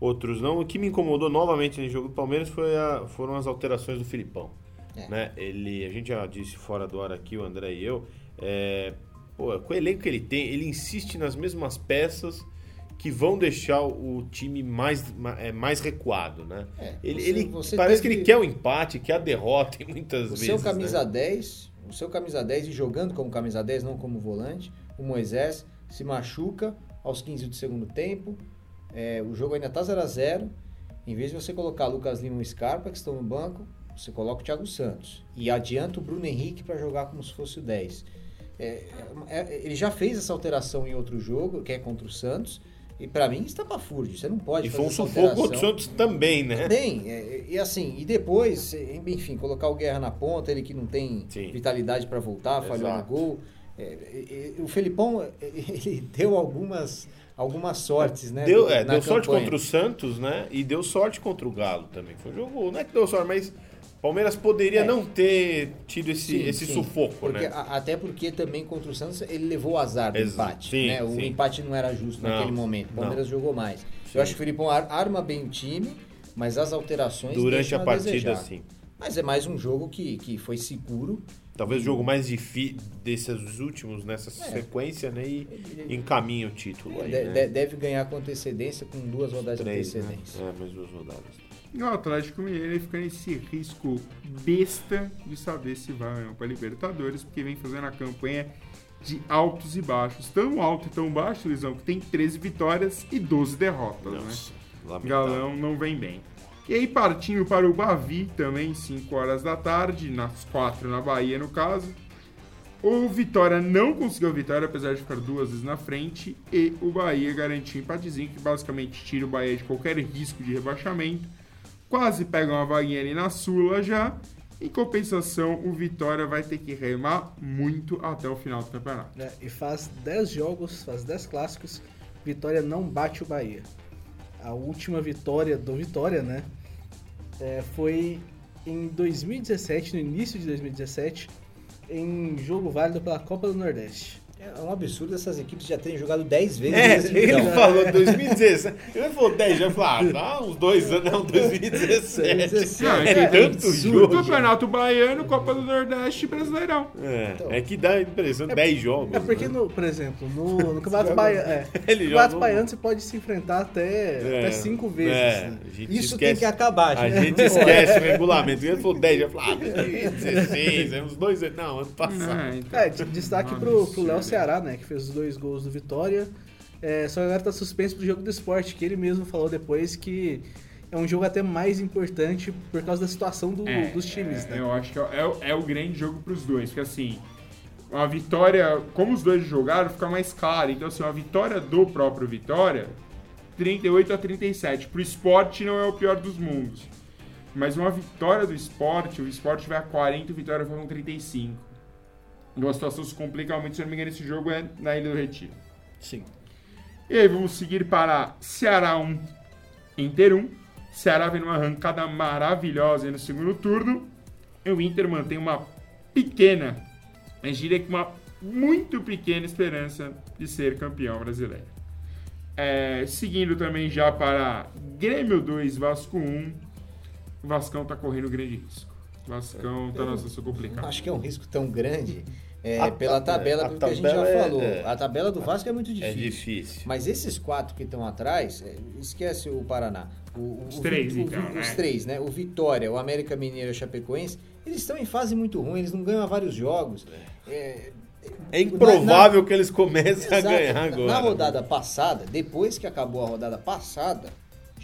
outros não. O que me incomodou novamente no jogo do Palmeiras foi a- foram as alterações do Filipão. É. Né? Ele, a gente já disse fora do ar aqui, o André e eu. é, pô, com o elenco que ele tem, ele insiste nas mesmas peças que vão deixar o time mais, ma- é, mais recuado, né? É, ele, você- ele você parece que ele quer o empate, quer a derrota muitas O vezes. seu né? camisa 10, o seu camisa 10 e jogando como camisa 10, não como volante, o Moisés se machuca aos 15 do segundo tempo. é, o jogo ainda tá 0 a 0 Em vez de você colocar Lucas Lima e Scarpa, que estão no banco, você coloca o Thiago Santos. E adianta o Bruno Henrique para jogar como se fosse o 10. É, é, ele já fez essa alteração em outro jogo, que é contra o Santos. E para mim está fúrdio. Você não pode E fazer foi um sufoco o Santos também, né? Também, é, e assim, e depois, é, enfim, colocar o Guerra na ponta, ele que não tem Sim. vitalidade para voltar, falhou no Exato. gol. É, é, é, o Felipão, é, ele deu algumas, algumas sortes, né? Deu, é, deu sorte contra o Santos, né? E deu sorte contra o Galo também. Foi um jogo, não é que deu sorte, mas Palmeiras poderia É. não ter tido esse, Sim, esse sim. sufoco, Porque, né? a- até porque também contra o Santos ele levou o azar do Ex- empate. sim, né? O empate não era justo Não, naquele momento. O Palmeiras jogou mais. Eu acho que o Felipão ar- arma bem o time, mas as alterações Durante a partida, sim. Mas é mais um jogo que, que foi seguro. Talvez o jogo mais difícil desses últimos nessa sequência, né? E encaminha o título aí, De- né? de- deve ganhar com antecedência, com duas rodadas Três, de né? antecedência. É, mais duas rodadas. E o Atlético Mineiro ele fica nesse risco besta de saber se vai ou não para Libertadores, porque vem fazendo a campanha de altos e baixos. Tão alto e tão baixo, Luizão, que tem 13 vitórias e 12 derrotas, né? Nossa, lamentável. Galão não vem bem. E aí, partindo para o Bavi, também, 5 horas da tarde, nas 4 na Bahia, no caso. O Vitória não conseguiu a vitória, apesar de ficar duas vezes na frente. E o Bahia garantiu um empatezinho, que basicamente tira o Bahia de qualquer risco de rebaixamento. Quase pega uma vaguinha ali na Sula já. Em compensação, o Vitória vai ter que remar muito até o final do campeonato. né? E faz 10 jogos, faz 10 clássicos, Vitória não bate o Bahia. A última vitória do Vitória, né? é, foi em 2017, no início de 2017, em jogo válido pela Copa do Nordeste. É um absurdo essas equipes já terem jogado 10 vezes. É, ele então. falou 2016. Ele falou 10, já falou, ah, dá uns dois anos, não, 2017. 2017. Não, é É tanto jogo. Campeonato Baiano, Copa do Nordeste e Brasileirão. É, é que dá a impressão de 10 jogos. É porque, né? no, por exemplo, no, no Campeonato Baiano, é, Ele Campeonato Baiano você pode se enfrentar até, É, até cinco vezes. é, né? a Isso esquece- tem que acabar, A gente. gente esquece o regulamento. Ele falou 10, já falou, ah, 2016, é uns dois anos. Não, ano passado. É, então. É, de- destaque pro, pro Léo Ceará, né? Que fez os dois gols do Vitória. É, só que agora tá suspenso pro jogo do esporte, que ele mesmo falou depois que é um jogo até mais importante por causa da situação do- É, dos times, é, né? Eu acho que é, o- é o grande jogo pros dois, porque assim, a vitória, como os dois jogaram, fica mais claro. Então, assim, a vitória do próprio Vitória, 38 a 37. Pro esporte não é o pior dos mundos. Mas uma vitória do esporte, o esporte vai a 40 e o Vitória vai com 35. Então a situação se complica muito, se eu não me engano, esse jogo é na Ilha do Retiro. Sim. E aí vamos seguir para Ceará 1, Inter 1. Ceará vem numa arrancada maravilhosa no segundo turno. E o Inter mantém uma pequena, mas diria que uma muito pequena esperança de ser campeão brasileiro. É, seguindo também já para Grêmio 2, Vasco 1. O Vascão tá correndo grande risco. O Vascão tá numa situação complicada. Acho que é um risco tão grande é, A pela ta- tabela a do que a gente já é- falou. é. A tabela do Vasco é muito É difícil. difícil. Mas esses quatro que estão atrás, é, esquece o Paraná. O, Os o- três, o- então, o- Os né? três, né? O Vitória, o América Mineiro e o Chapecoense, eles estão em fase muito ruim, eles não ganham há vários jogos. É, É improvável que eles comecem a Exato. ganhar Na- agora. Na rodada passada, depois que acabou a rodada passada,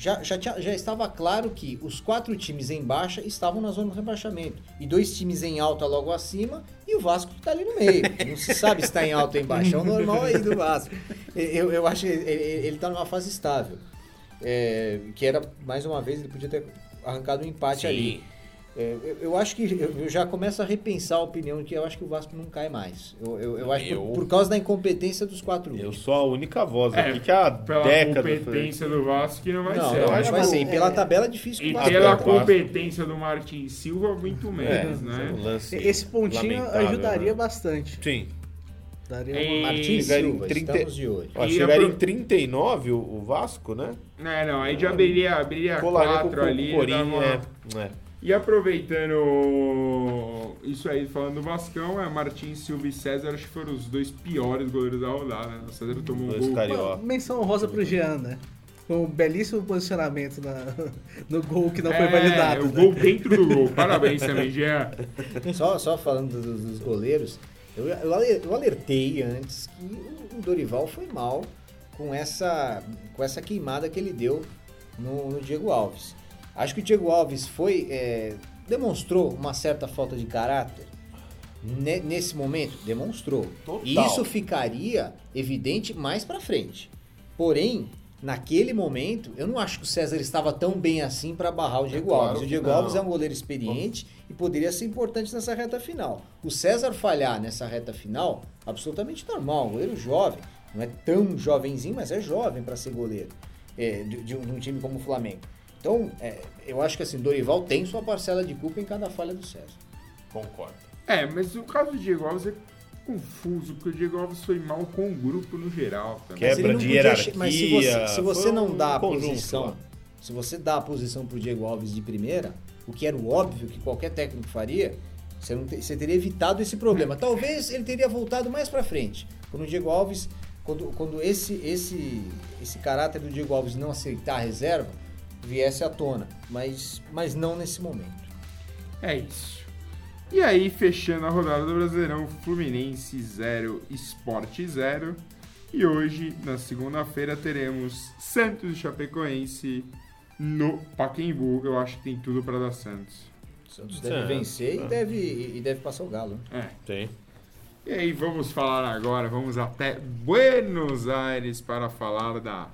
já, já, tinha- já estava claro que os quatro times em baixa estavam na zona do rebaixamento. E dois times em alta logo acima e o Vasco está ali no meio. Não se sabe se está em alta ou em baixa. É o normal aí do Vasco. Eu, eu acho que ele está numa fase estável. É, que era, mais uma vez, ele podia ter arrancado um empate Sim. ali. É, eu, eu acho que eu, eu já começo a repensar a opinião que eu acho que o Vasco não cai mais. Eu, eu, eu acho que Eu- por, por causa da incompetência dos quatro Eu sou a única voz É, aqui que há Pela décadas. competência do Vasco que não vai Não, ser. eu né? acho que vai ser. E pela tabela é difícil E pela competência do Martins Silva, muito É, menos, né? um lance Esse pontinho ajudaria né? bastante. Sim. Daria É, uma... Martins chegar em Silva, 30 estamos de olho. Ó, E chegaria em 39 o, o Vasco, né? É, não, aí já abriria, abriria Colaria com, quatro com ali. o dava uma- É, é. E aproveitando isso aí, falando do Vascão, é Martins, Silva e César, acho que foram os dois piores goleiros da rodada. Né? O César tomou um Dois gol. caras. Uma Carioca. menção honrosa pro Jean, né? Um belíssimo posicionamento na- no gol que não foi É, validado. o né? gol dentro do gol. Parabéns também, Jean. Só, só falando dos, dos goleiros, eu, eu ale- eu alertei antes que o- o Dorival foi mal com essa, com essa queimada que ele deu no, no Diego Alves. Acho que o Diego Alves foi é, demonstrou uma certa falta de caráter Ne- nesse momento. Demonstrou. Total. E isso ficaria evidente mais pra frente. Porém, naquele momento, eu não acho que o César estava tão bem assim para barrar o Diego claro Alves. O Diego não. Alves é um goleiro experiente e poderia ser importante nessa reta final. O César falhar nessa reta final, absolutamente normal. Um goleiro jovem, não é tão jovenzinho, mas é jovem para ser goleiro é, de, de um time como o Flamengo. Então, é, eu acho que assim, Dorival tem sua parcela de culpa em cada falha do César. Concordo. É, mas o caso do Diego Alves é confuso, porque o Diego Alves foi mal com o grupo no geral também. Quebra de hierarquia, Mas se você, se você não um dá a conjunto posição, lá. se você dá a posição pro Diego Alves de primeira, o que era o óbvio que qualquer técnico faria, você, não te- você teria evitado esse problema. Talvez ele teria voltado mais pra frente. Quando o Diego Alves, quando, quando esse, esse, esse caráter do Diego Alves não aceitar a reserva viesse à tona, mas, mas não nesse momento. É isso. E aí, fechando a rodada do Brasileirão, Fluminense 0, Sport 0. E hoje, na segunda-feira, teremos Santos e Chapecoense no Pacaembu. Eu acho que tem tudo para dar Santos. Santos deve É, vencer é. e deve, e deve passar o Galo. né? É. Tem. E aí, vamos falar agora, vamos até Buenos Aires para falar da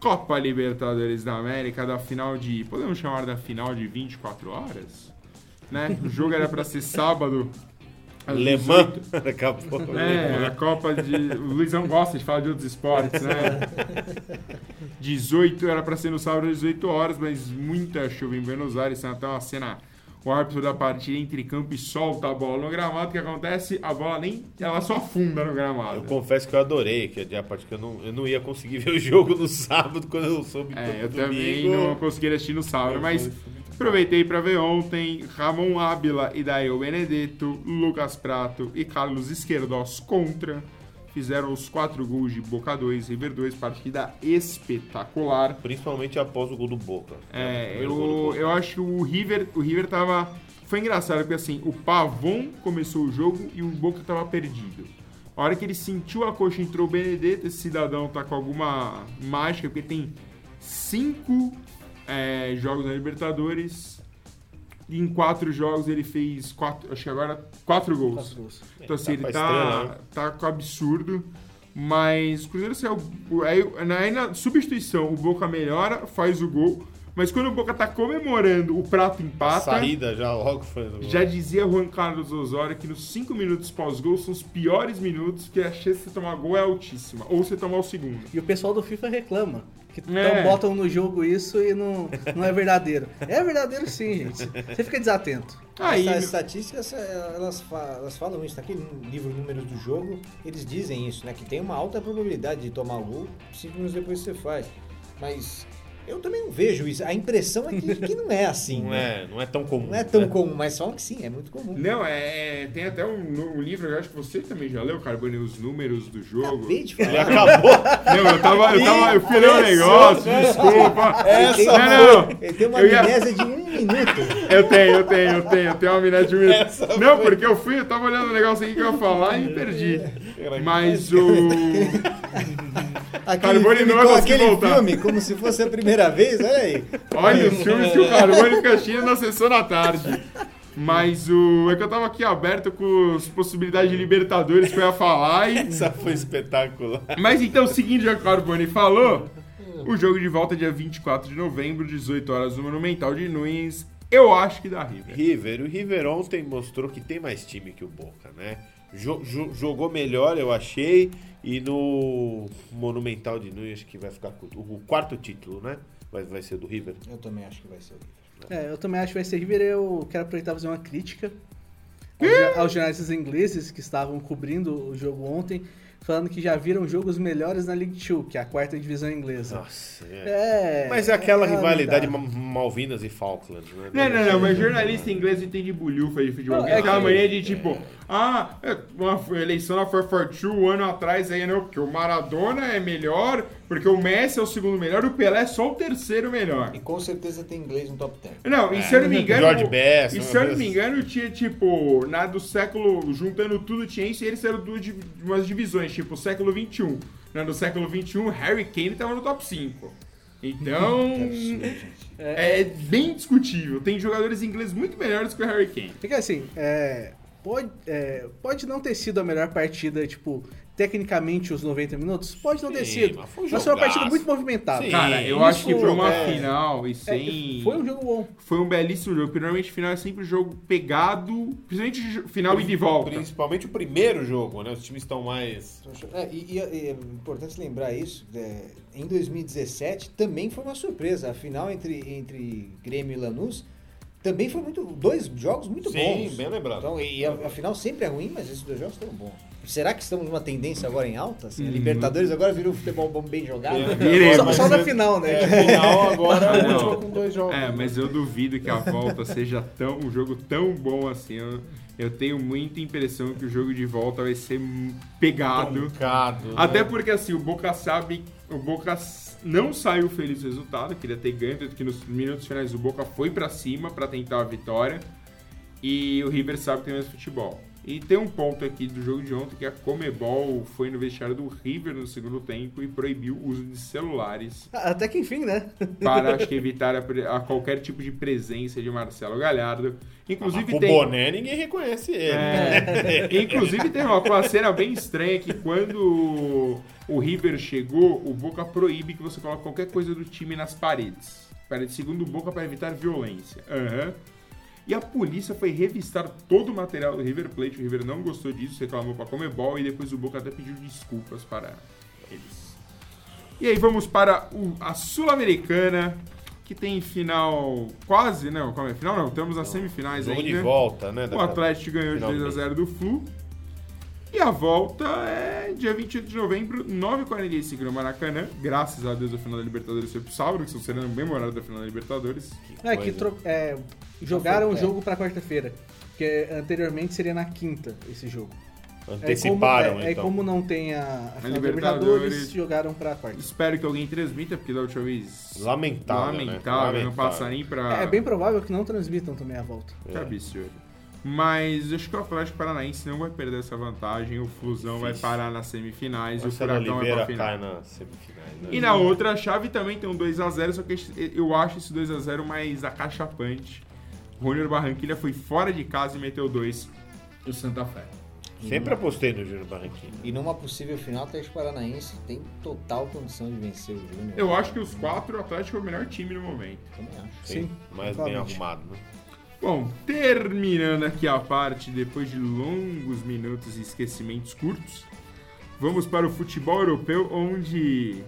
Copa Libertadores da América, da final de. Podemos chamar da final de 24 horas? Né? O jogo era para ser sábado. Le 18. Mans, daqui a pouco. É, a Copa de. O Luizão gosta de falar de outros esportes, né? 18 era pra ser no sábado às 18 horas, mas muita chuva em Buenos Aires. Tem até uma cena. O árbitro da partida entre campo e solta a bola no gramado. O que acontece? A bola nem. Ela só afunda no gramado. Eu confesso que eu adorei, que a parte que eu não, eu não ia conseguir ver o jogo no sábado quando eu soube que É, eu no também domingo. não consegui assistir no sábado, Eu mas aproveitei pra ver ontem Ramon Ábila e Dael Benedetto, Lucas Prato e Carlos Esquerdos contra. Fizeram os quatro gols de Boca 2, River 2, partida espetacular. Principalmente após o gol do Boca. É, do eu, Boca. eu acho que o River, o River tava. Foi engraçado, porque assim, o Pavon começou o jogo e o Boca tava perdido. A hora que ele sentiu a coxa, entrou o Benedetto, esse cidadão tá com alguma mágica, porque tem cinco é, jogos na Libertadores. E em quatro jogos ele fez quatro, acho que agora quatro gols. Quatro gols. Então assim, Tá ele tá, estrela, né? tá com absurdo. Mas o Cruzeiro saiu. Aí, aí na substituição, o Boca melhora, faz o gol. Mas quando o Boca tá comemorando, o prato empata. Saída já logo foi no gol. Já dizia Juan Carlos Osório que nos cinco minutos pós-gol são os piores minutos, que a chance de você tomar gol é altíssima. Ou você tomar o segundo. E o pessoal do FIFA reclama. Que É. então botam no jogo isso e não, não é verdadeiro. É verdadeiro sim, gente. Você fica desatento. Aí, As estatísticas, elas, elas falam isso. Naquele livro Números do Jogo, eles dizem isso, né? Que tem uma alta probabilidade de tomar o gol cinco minutos depois que você faz. Mas eu também não vejo isso. A impressão é que, que não é assim. Não né? é, não é tão comum. Não é tão né? comum, mas falam que sim, é muito comum. Não, é, é- tem até um, um livro, eu acho que você também já leu, Carbone, os números do jogo. Acabei de Ele falar. acabou. Não, eu tava, eu tava, eu fui ler um negócio, desculpa. Ele tem, Não, não. ele tem uma Eu ia- amnésia de um minuto. Eu tenho, eu tenho, eu tenho, eu tenho uma amnésia de um minuto. Essa Não, foi. porque eu fui, eu tava olhando o negócio aqui que eu ia falar e me perdi. Mas o. Aquele Carbone filme, não conseguir aquele voltar. filme, como se fosse a primeira vez, olha aí. Olha os filmes que o Carbone assistindo na sessão da tarde. Mas o. É que eu tava aqui aberto com as possibilidades de Libertadores que eu ia falar e. Essa foi espetacular. Mas então, seguindo já que o Carbone falou, o jogo de volta é dia 24 de novembro, 18 horas no Monumental de Nunes. Eu acho que dá River. River, o River ontem mostrou que tem mais time que o Boca, né? Jo- jo- jogou melhor, eu achei, e no Monumental de Nunes, acho que vai ficar com o quarto título, né? Vai, vai ser do River. Eu também acho que vai ser o River. É, eu também acho que vai ser River. Eu quero aproveitar e fazer uma crítica aos, aos jornalistas ingleses que estavam cobrindo o jogo ontem, falando que já viram jogos melhores na League Two, que é a quarta divisão inglesa. Nossa, é. É, Mas é aquela é, rivalidade Malvinas e Falklands, né? Não, não, não, mas jornalista inglês entende bulhufa de futebol. Não, É é aquela que- mania de tipo, ah, é, uma eleição na 442 um ano atrás aí, não, porque o Maradona é melhor, porque o Messi é o segundo melhor, o Pelé é só o terceiro melhor. E com certeza tem inglês no top 10. Não, e se eu não me engano. George o- Best, E se eu não me engano, tinha tipo, na do século. Juntando tudo, tinha isso e eles eram duas, umas divisões, tipo, século XXI. Na do século XXI, Harry Kane tava no top 5. Então. é bem discutível. Tem jogadores ingleses muito melhores que o Harry Kane. Fica assim, é, pode, é, pode não ter sido a melhor partida, tipo, tecnicamente os 90 minutos? Pode não ter sido. mas foi um Mas foi uma partida muito movimentada. Sim. Cara, eu acho que pra uma é- final e É, sem. foi um jogo bom. Foi um belíssimo jogo, porque normalmente final é sempre jogo pegado, principalmente final e de volta. Principalmente o primeiro jogo, né? Os times estão mais. É, e, e- e é importante lembrar isso, é, em 2017 também foi uma surpresa. A final entre, entre Grêmio e Lanús também foi muito. Dois jogos muito Sim, bons. bem lembrado. Então, e a, a final sempre é ruim, mas esses dois jogos foram bons. Será que estamos numa tendência agora em alta? Assim, a Libertadores agora virou futebol bom bem jogado? É. Só, só na final, né? É, final agora é com dois jogos. É, mas eu duvido que a volta seja tão um jogo tão bom assim. Eu, eu tenho muita impressão que o jogo de volta vai ser pegado. Truncado, né? Até porque assim, o Boca sabe, o Boca s- não saiu feliz do resultado, queria ter ganho, tanto que nos minutos finais o Boca foi pra cima pra tentar a vitória. E o River sabe que tem mais futebol. E tem um ponto aqui do jogo de ontem que a Comebol foi no vestiário do River no segundo tempo e proibiu o uso de celulares Ah, Até que enfim, né? para acho que evitar a, a qualquer tipo de presença de Marcelo Galhardo. Inclusive o tem, boné ninguém reconhece ele. é, inclusive tem uma, uma cena bem estranha que quando o River chegou, o Boca proíbe que você coloque qualquer coisa do time nas paredes. Para, segundo o Boca, para evitar violência. Aham. E a polícia foi revistar todo o material do River Plate. O River não gostou disso, reclamou para a Comebol e depois o Boca até pediu desculpas para eles. E aí vamos para o- a Sul-Americana, que tem final quase, não, como é? Final não, estamos nas semifinais Jogo ainda. de volta, né? O Atlético ganhou de Finalmente. 2x0 do Flu. E a volta é dia 28 de novembro, 9h45 no Maracanã. Graças a Deus a final da Libertadores foi pro sábado, que são sendo memorável da final da Libertadores. É, que tro- é, jogaram o jogo pra quarta-feira. Porque anteriormente seria na quinta esse jogo. Anteciparam, é, como, é, é então. como não tem a, a Libertadores. Libertadores, jogaram pra quarta. Espero que alguém transmita, porque da última vez. Lamentável, né? Lamentável, não passa nem pra. É bem provável que não transmitam também a volta. Que absurdo. Mas acho que o Atlético Paranaense não vai perder essa vantagem. O Flusão vai parar nas semifinais e o Furacão vai pra final. cai nas semifinais. Né? E na outra chave também tem um 2x0, só que eu acho esse 2x0 mais acachapante. O Júnior Barranquilha foi fora de casa e meteu dois. O Santa Fé. Sempre apostei no Júnior Barranquilla. E numa possível final, o Atlético Paranaense tem total condição de vencer o Júnior. Eu acho que os quatro, o Atlético é o melhor time no momento. Também acho. Sim, Mais bem arrumado, né? Bom, terminando aqui a parte, depois de longos minutos e esquecimentos curtos, vamos para o futebol europeu, onde.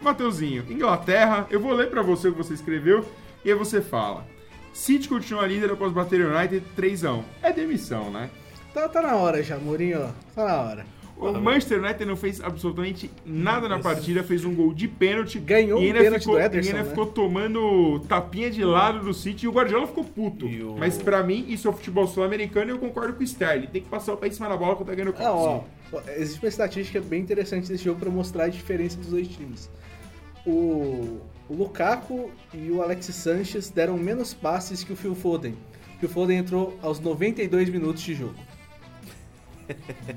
Mateuzinho, Inglaterra, eu vou ler pra você o que você escreveu e aí você fala. City continua líder após bater o United 3x1. É demissão, né? Tá, tá na hora já, Mourinho. Tá na hora. O Manchester United não fez absolutamente nada na partida, fez um gol de pênalti. Ganhou e ainda pênalti ficou, do Ederson, e ainda né? ficou tomando tapinha de lado do City e o Guardiola ficou puto. O- Mas pra mim, isso é o futebol sul-americano e eu concordo com o Sterling. Tem que passar o pé em cima da bola quando tá ganhando o Ah, ó, existe uma estatística bem interessante desse jogo pra mostrar a diferença dos dois times. O, o Lukaku e o Alexis Sanchez deram menos passes que o Phil Foden. O Phil Foden entrou aos 92 minutos de jogo.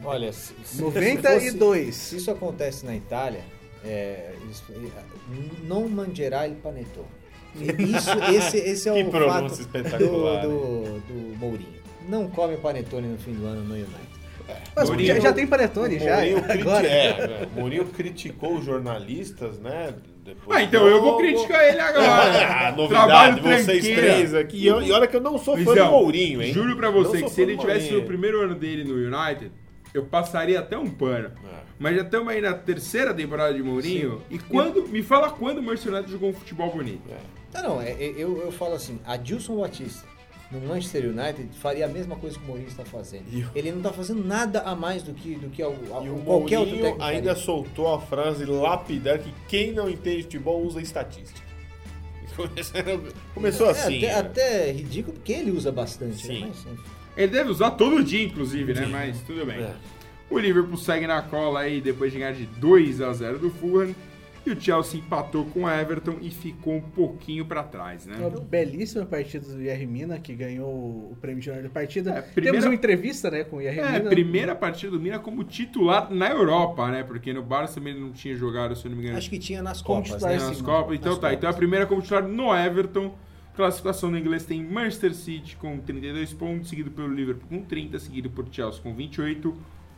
Olha, se, se- 92. Se isso acontece na Itália, é, isso- é, não mangerà il panettone. Isso, esse, esse é Que o pronúncia fato espetacular, do, do, do Mourinho. Não come panetone no fim do ano no United. Mas Mourinho- já, já tem panetone, O já. Agora. é, o Mourinho criticou os jornalistas, né? Depois Ah, então do eu vou criticar ele agora. Ah, Trabalho novidade, vocês tranqueira. três aqui. E, eu- e olha que eu não sou fã do Luizão, Mourinho, hein? Juro pra você que se ele do tivesse no primeiro ano dele no United, eu passaria até um pano. É. Mas já estamos aí na terceira temporada de Mourinho. E quando. Me fala quando o Manchester United jogou um futebol bonito. É. Não, não, é- é- eu, eu falo assim, Adilson Batista. No Manchester United, faria a mesma coisa que o Mourinho está fazendo. O- Ele não está fazendo nada a mais do que, do que ao- ao- E o qualquer outro Mourinho técnico. ainda faria. soltou a frase lapidar que quem não entende de futebol usa estatística. Começou É, assim. até, né? até ridículo, porque ele usa bastante. Sim. Né? Mas. Ele deve usar todo dia, inclusive, né? Sim. Mas tudo bem. É. O Liverpool segue na cola aí depois de ganhar de 2 a 0 do Fulham. E o Chelsea empatou com o Everton e ficou um pouquinho pra trás, né? Uma belíssima partida do Yerry Mina, que ganhou o prêmio de melhor da partida. É, primeira- Temos uma entrevista, né, com o Yerry É, Mina. primeira partida do Mina como titular na Europa, né? Porque no Barça também ele não tinha jogado, se eu não me engano, Acho que tinha nas Como Copas, titular, né? nas sim, Copas. Então nas tá, Copas. então a primeira como titular no Everton. Classificação no inglês tem Manchester City com 32 pontos, seguido pelo Liverpool com 30, seguido por Chelsea com 28.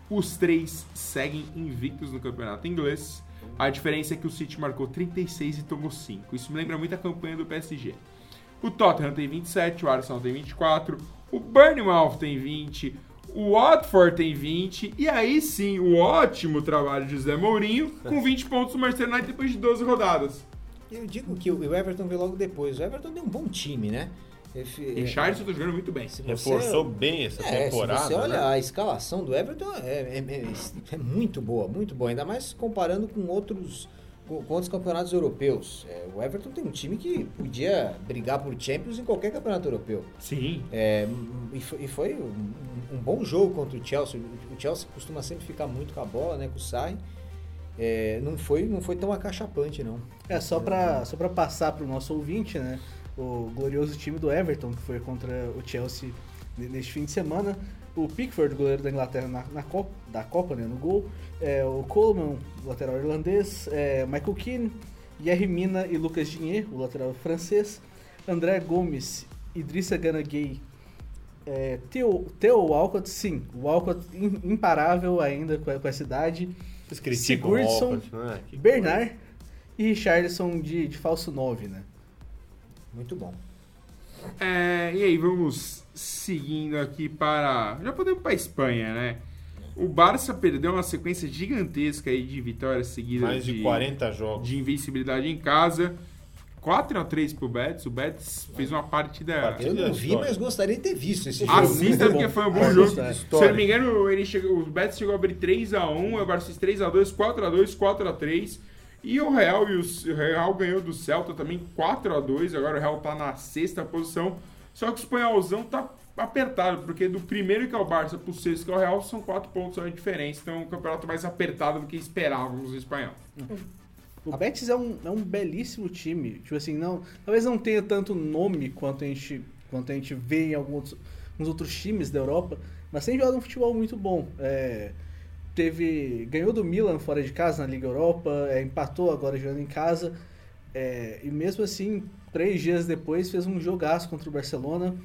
Os três seguem invictos no campeonato inglês. A diferença é que o City marcou 36 e tomou 5. Isso me lembra muito a campanha do PSG. O Tottenham tem 27, o Arsenal tem 24, o Bournemouth tem 20, o Watford tem 20, e aí sim, o ótimo trabalho de José Mourinho, com 20 pontos no Manchester United depois de 12 rodadas. Eu digo que o Everton veio logo depois. O Everton tem um bom time, né? E Richardson tá jogando muito bem. se você- Reforçou bem essa É, temporada. se você olha né? a escalação do Everton, é, é- é- é muito boa, muito boa. Ainda mais comparando com outros, com, com outros campeonatos europeus. É, o Everton tem um time que podia brigar por Champions em qualquer campeonato europeu. Sim. É, e foi, e foi um, um bom jogo contra o Chelsea. O Chelsea costuma sempre ficar muito com a bola, né, com o Sarri. É, não, foi, não foi tão acachapante, não. É, só pra, só pra passar pro nosso ouvinte, né? O glorioso time do Everton, que foi contra o Chelsea ne- neste fim de semana. O Pickford, goleiro da Inglaterra na, na Copa, da Copa, né, no gol. É, o Coleman, lateral irlandês. É, Michael Keane, Yerry Mina e Lucas Digné, o lateral francês. André Gomes, Idrissa Gana Gay, é, Theo, Theo Walcott, sim, o Walcott im- imparável ainda com, a- com essa idade. Sigurdsson, Walcott, né? Bernard e Richardson de, de falso 9, né? Muito bom. É, e aí, vamos seguindo aqui para. Já podemos ir para Espanha, né? O Barça perdeu uma sequência gigantesca aí de vitórias seguidas Mais de 40 jogos. de invencibilidade em casa. 4x3 pro Betis. O Betis fez uma partida. Partida Eu não vi, história. mas gostaria de ter visto esse jogo. Assista porque foi um bom Ah, jogo. gostei. Se eu não me engano, ele chegou, o Betis chegou a abrir 3x1, o Barça fez 3x2, 4x2, 4x3. E o Real, e o, o Real ganhou do Celta também 4x2. Agora o Real tá na sexta posição. Só que o espanholzão tá apertado, porque do primeiro que é o Barça pro sexto que é o Real são 4 pontos só de diferença. Então é um campeonato mais apertado do que esperávamos no espanhol. O Betis é um, é um belíssimo time. Tipo assim, não, talvez não tenha tanto nome quanto a gente, quanto a gente vê em alguns, alguns outros times da Europa, mas tem jogado um futebol muito bom. É, teve ganhou do Milan fora de casa na Liga Europa, é, empatou agora jogando em casa. é, e mesmo assim, três dias depois, fez um jogaço contra o Barcelona.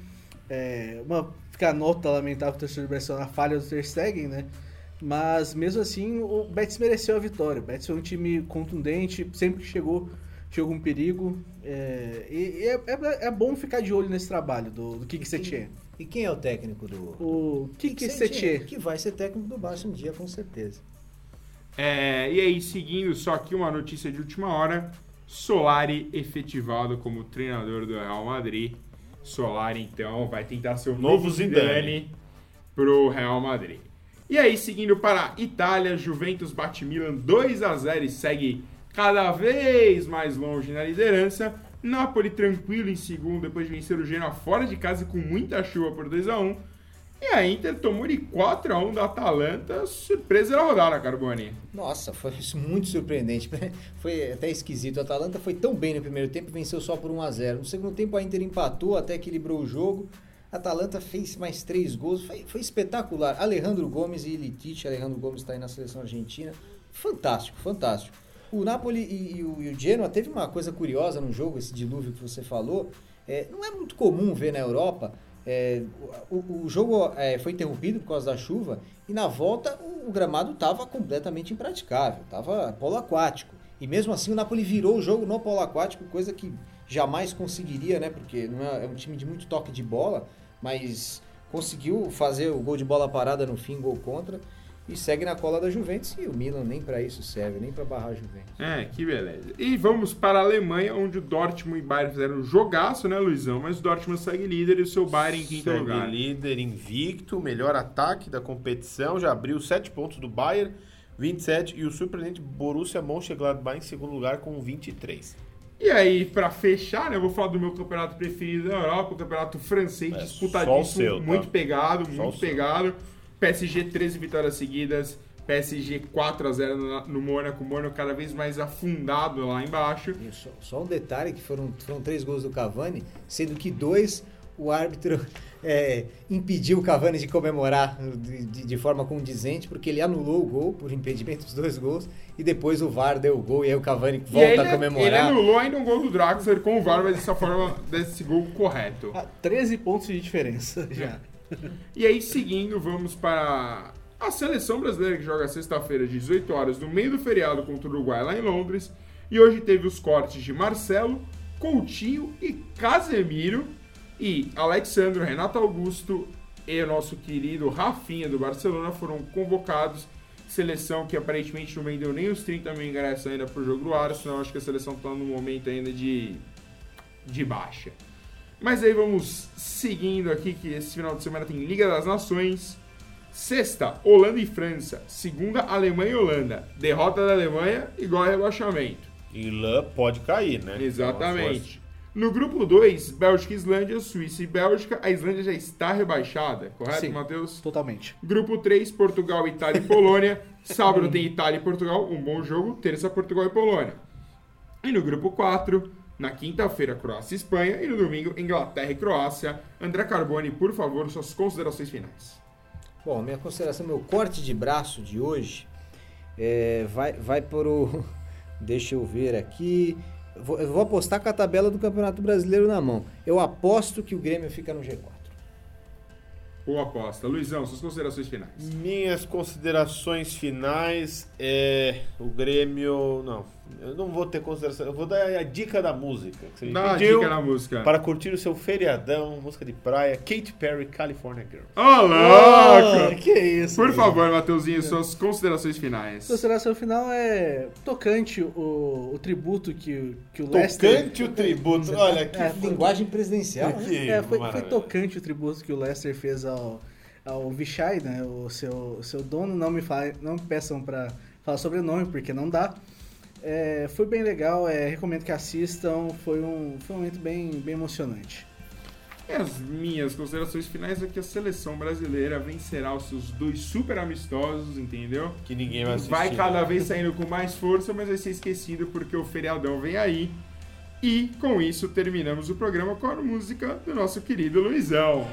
É, uma fica a nota lamentável do torcedor do Barcelona, a falha do Ter Stegen, né? Mas mesmo assim, o Betis mereceu a vitória. O Betis foi um time contundente, sempre que chegou, chegou com perigo. É, e e é, é- é bom ficar de olho nesse trabalho do, do Kiki Setien. E quem é o técnico do. O Kiki Setien. Que vai ser técnico do Barça um dia, com certeza. É, e aí, seguindo só aqui uma notícia de última hora: Solari efetivado como treinador do Real Madrid. Solari, então, vai tentar ser o Novo Zidane. Zidane pro Real Madrid. E aí, seguindo para a Itália, Juventus bate Milan 2 a 0 e segue cada vez mais longe na liderança. Napoli tranquilo em segundo depois de vencer o Genoa fora de casa com muita chuva por 2 a 1 E a Inter tomou de 4 a 1 da Atalanta, surpresa da rodada, Carboni. Nossa, foi muito surpreendente. Foi até esquisito. O Atalanta foi tão bem no primeiro tempo, venceu só por 1 a 0 No segundo tempo, a Inter empatou, até equilibrou o jogo. A Atalanta fez mais três gols. Foi, foi espetacular. Alejandro Gomes e Ilitich. Alejandro Gomes está aí na seleção argentina. Fantástico, fantástico. O Napoli e, e o, e o Genoa teve uma coisa curiosa no jogo, esse dilúvio que você falou. É, não é muito comum ver na Europa. É, o, o jogo é, foi interrompido por causa da chuva e na volta o, o gramado estava completamente impraticável, estava polo aquático. E mesmo assim o Napoli virou o jogo no polo aquático, coisa que jamais conseguiria, né? Porque não é, é um time de muito toque de bola, mas conseguiu fazer o gol de bola parada no fim, gol contra. E segue na cola da Juventus. E o Milan nem para isso serve, nem para barrar a Juventus. É, que beleza. E vamos para a Alemanha, onde o Dortmund e o Bayern fizeram um jogaço, né, Luizão? Mas o Dortmund segue líder e o seu Bayern em quinto Segue lugar. líder invicto, melhor ataque da competição, já abriu 7 pontos do Bayern, 27, e o surpreendente Borussia Mönchengladbach em segundo lugar com 23. E aí, pra fechar, né, eu vou falar do meu campeonato preferido da Europa, o campeonato francês, É, disputadíssimo, seu, tá? muito pegado, Só muito o seu. PSG 13 vitórias seguidas, PSG 4 a 0 no, no Mônaco, o Mônaco cada vez mais afundado lá embaixo. Só, só um detalhe que foram, foram três gols do Cavani, sendo que dois o árbitro é, impediu o Cavani de comemorar de, de- de forma condizente, porque ele anulou o gol por impedimento dos dois gols, e depois o VAR deu o gol e aí o Cavani E volta ele, a comemorar. ele anulou ainda um gol do Draxler com o VAR, mas dessa forma, desse gol correto. Ah, 13 pontos de diferença já. E aí, seguindo, vamos para a seleção brasileira que joga sexta-feira, às 18 horas, no meio do feriado contra o Uruguai, lá em Londres. E hoje teve os cortes de Marcelo, Coutinho e Casemiro. E Alexandro, Renato Augusto e o nosso querido Rafinha do Barcelona foram convocados. Seleção que aparentemente não vendeu nem os 30 mil ingressos ainda pro jogo do Arsenal. Acho que a seleção está num momento ainda de, de baixa. Mas aí vamos seguindo aqui, que esse final de semana tem Liga das Nações. Sexta, Holanda e França. Segunda, Alemanha e Holanda. Derrota da Alemanha igual a rebaixamento. E Lã pode cair, né? Exatamente. No grupo 2, Bélgica e Islândia, Suíça e Bélgica. A Islândia já está rebaixada, correto, Sim. Matheus? Totalmente. Grupo 3, Portugal, Itália e Polônia. Sábado tem Itália e Portugal, um bom jogo. Terça, Portugal e Polônia. E no grupo 4, na quinta-feira, Croácia e Espanha. E no domingo, Inglaterra e Croácia. André Carboni, por favor, suas considerações finais. Bom, minha consideração, meu corte de braço de hoje é, vai, vai para o. Deixa eu ver aqui. Vou- eu vou apostar com a tabela do Campeonato Brasileiro na mão. Eu aposto que o Grêmio fica no G4. Boa aposta. Luizão, suas considerações finais. Minhas considerações finais é o Grêmio. Não, eu não vou ter consideração. Eu vou dar a dica da música. Que você Dá uma pediu dica na música. Para curtir o seu feriadão, música de praia, Katy Perry, California Girl. Ô, louco! que isso. Por cara. favor, Mateuzinho, suas considerações finais. Consideração final é tocante o, o tributo que, que o Leicester... Tocante o tributo. Olha que. É, Linguagem presidencial. né? que É, foi, foi tocante o tributo que o Leicester fez ao, ao Vichai, né? O seu, seu dono. Não me, fale, não me peçam pra falar sobrenome, porque não dá. É, foi bem legal, é, recomendo que assistam. Foi um, foi um momento bem, bem emocionante. E as minhas considerações finais é que a seleção brasileira vencerá os seus dois super amistosos, entendeu? Que ninguém vai assistir. Vai cada vez saindo com mais força, mas vai ser esquecido porque o feriadão vem aí. E com isso terminamos o programa com a música do nosso querido Luizão.